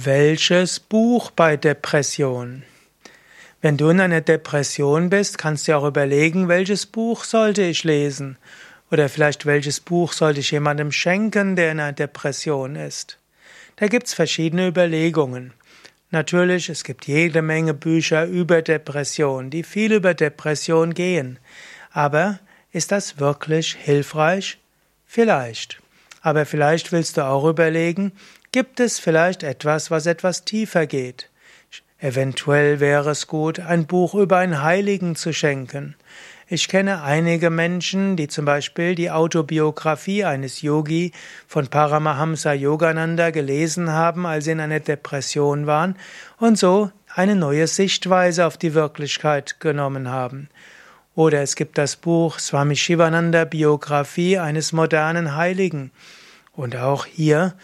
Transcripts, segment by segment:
Welches Buch bei Depression? Wenn du in einer Depression bist, kannst du auch überlegen, welches Buch sollte ich lesen? Oder vielleicht welches Buch sollte ich jemandem schenken, der in einer Depression ist? Da gibt's verschiedene Überlegungen. Natürlich, es gibt jede Menge Bücher über Depression, die viel über Depression gehen. Aber ist das wirklich hilfreich? Vielleicht. Aber vielleicht willst du auch überlegen, Gibt es vielleicht etwas, was etwas tiefer geht? Eventuell wäre es gut, ein Buch über einen Heiligen zu schenken. Ich kenne einige Menschen, die zum Beispiel die Autobiografie eines Yogi von Paramahamsa Yogananda gelesen haben, als sie in einer Depression waren und so eine neue Sichtweise auf die Wirklichkeit genommen haben. Oder es gibt das Buch Swami Shivananda Biografie eines modernen Heiligen. Und auch hier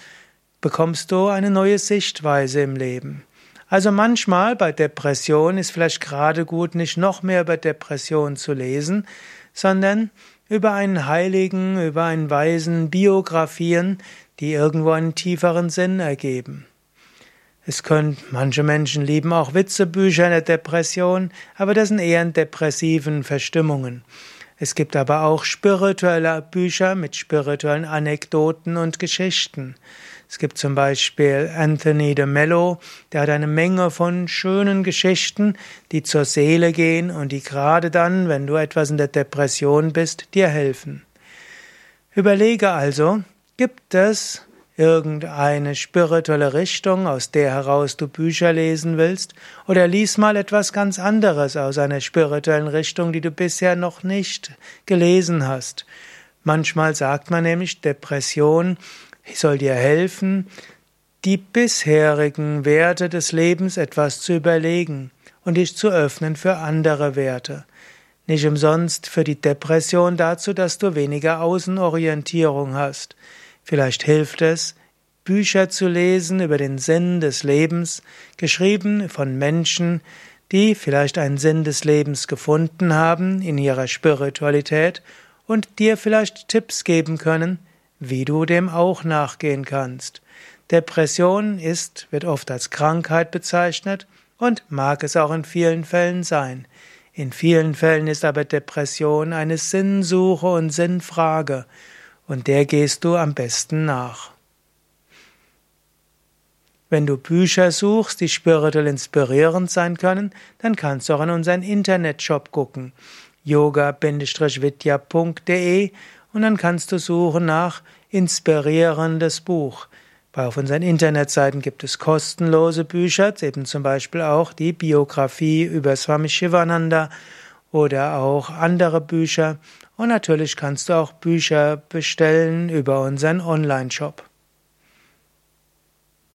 bekommst du eine neue Sichtweise im Leben. Also manchmal bei Depression ist vielleicht gerade gut, nicht noch mehr über Depression zu lesen, sondern über einen Heiligen, über einen Weisen Biografien, die irgendwo einen tieferen Sinn ergeben. Es können, manche Menschen lieben auch Witzebücher in der Depression, aber das sind eher in depressiven Verstimmungen. Es gibt aber auch spirituelle Bücher mit spirituellen Anekdoten und Geschichten. Es gibt zum Beispiel Anthony de Mello, der hat eine Menge von schönen Geschichten, die zur Seele gehen und die gerade dann, wenn du etwas in der Depression bist, dir helfen. Überlege also, gibt es irgendeine spirituelle Richtung, aus der heraus du Bücher lesen willst, oder lies mal etwas ganz anderes aus einer spirituellen Richtung, die du bisher noch nicht gelesen hast. Manchmal sagt man nämlich, Depression soll dir helfen, die bisherigen Werte des Lebens etwas zu überlegen und dich zu öffnen für andere Werte. Nicht umsonst für die Depression dazu, dass du weniger Außenorientierung hast. Vielleicht hilft es, Bücher zu lesen über den Sinn des Lebens, geschrieben von Menschen, die vielleicht einen Sinn des Lebens gefunden haben in ihrer Spiritualität und dir vielleicht Tipps geben können, wie du dem auch nachgehen kannst. Depression ist, wird oft als Krankheit bezeichnet und mag es auch in vielen Fällen sein. In vielen Fällen ist aber Depression eine Sinnsuche und Sinnfrage, und der gehst du am besten nach. Wenn du Bücher suchst, die spirituell inspirierend sein können, dann kannst du auch in unseren Internetshop gucken, yoga-vidya.de und dann kannst du suchen nach inspirierendes Buch. Auf unseren Internetseiten gibt es kostenlose Bücher, eben zum Beispiel auch die Biografie über Swami Shivananda oder auch andere Bücher. Und natürlich kannst du auch Bücher bestellen über unseren Online-Shop.